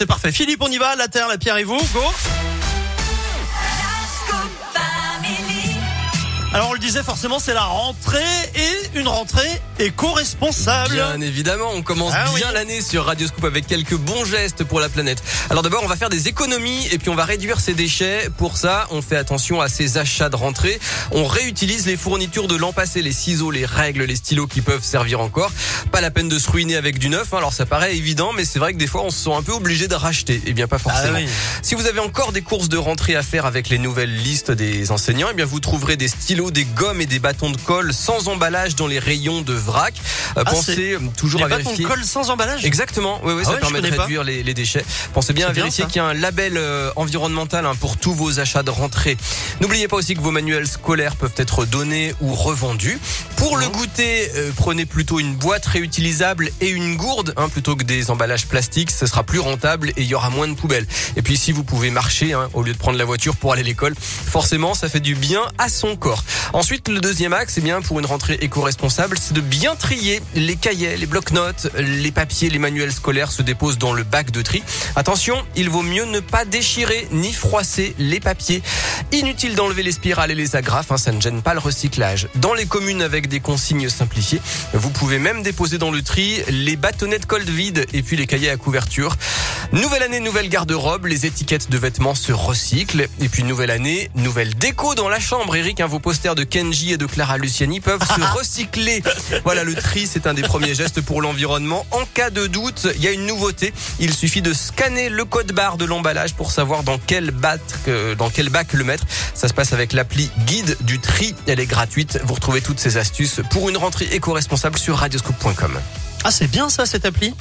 c'est parfait. Philippe, on y va, la terre, la pierre et vous, go Alors on le disait forcément c'est la rentrée et une rentrée éco-responsable. Bien évidemment, on commence Ah bien oui. l'année sur Radio Scoop avec quelques bons gestes pour la planète. Alors d'abord, on va faire des économies et puis on va réduire ses déchets. Pour ça, on fait attention à ses achats de rentrée. On réutilise les fournitures de l'an passé, les ciseaux, les règles, les stylos qui peuvent servir encore. Pas la peine de se ruiner avec du neuf. hein. Alors ça paraît évident, mais c'est vrai que des fois on se sent un peu obligé de racheter. Eh bien pas forcément. Ah oui. Si vous avez encore des courses de rentrée à faire avec les nouvelles listes des enseignants, eh bien vous trouverez des stylos, des gommes et des bâtons de colle sans emballage dans les rayons de vrac. Euh, Ah, pensez toujours Les à vérifier. colle sans emballage Exactement, oui, oui, Ah ça ouais, permet de réduire les, les déchets. Pensez bien à vérifier qu'il y a un label euh, environnemental hein, pour tous vos achats de rentrée. N'oubliez pas aussi que vos manuels scolaires peuvent être donnés ou revendus. Pour le Mhm. goûter, euh, prenez plutôt une boîte réutilisable et une gourde hein, plutôt que des emballages plastiques. Ce sera plus rentable et il y aura moins de poubelles. Et puis si vous pouvez marcher hein, au lieu de prendre la voiture pour aller à l'école, forcément ça fait du bien à son corps. Ensuite, le deuxième axe, c'est bien pour une rentrée éco-responsable, c'est de bien trier les cahiers, les blocs-notes, les papiers, les manuels scolaires se déposent dans le bac de tri. Attention, il vaut mieux ne pas déchirer ni froisser les papiers. Inutile d'enlever les spirales et les agrafes, hein, ça ne gêne pas le recyclage. Dans les communes avec des consignes simplifiées, vous pouvez même déposer dans le tri les bâtonnets de colle vides et puis les cahiers à couverture. Nouvelle année, nouvelle garde-robe, les étiquettes de vêtements se recyclent. Et puis nouvelle année, nouvelle déco dans la chambre. Eric, hein, vos posters de Kenji et de Clara Luciani peuvent se recycler. Voilà, le tri, c'est un des premiers gestes pour l'environnement. En cas de doute, il y a une nouveauté. Il suffit de scanner le code barre de l'emballage pour savoir dans quel, bac, euh, dans quel bac le mettre. Ça se passe avec l'appli Guide du tri. Elle est gratuite. Vous retrouvez toutes ces astuces pour une rentrée éco-responsable sur radioscoop.com. Ah c'est bien ça cette appli?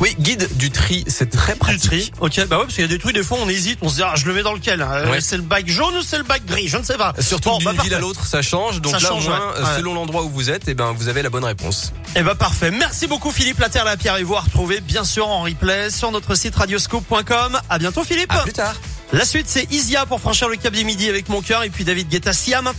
Oui, Guide du tri, c'est très Du pratique. tri. Ok, bah ouais, parce qu'il y a des trucs, des fois on hésite, on se dit, ah, je le mets dans lequel Euh, Ouais. C'est le bac jaune ou c'est le bac gris Je ne sais pas. Surtout Bon, d'une bah, ville à l'autre, ça change. Donc Ça là, change, au moins, ouais. euh, selon l'endroit où vous êtes, eh ben, vous avez la bonne réponse. Eh ben parfait. Merci beaucoup Philippe La Terre, la Pierre et vous à retrouver bien sûr en replay sur notre site radioscope.com. À bientôt Philippe. À plus tard. La suite c'est Isia pour franchir le cap des midi avec mon cœur et puis David Guetta Siam.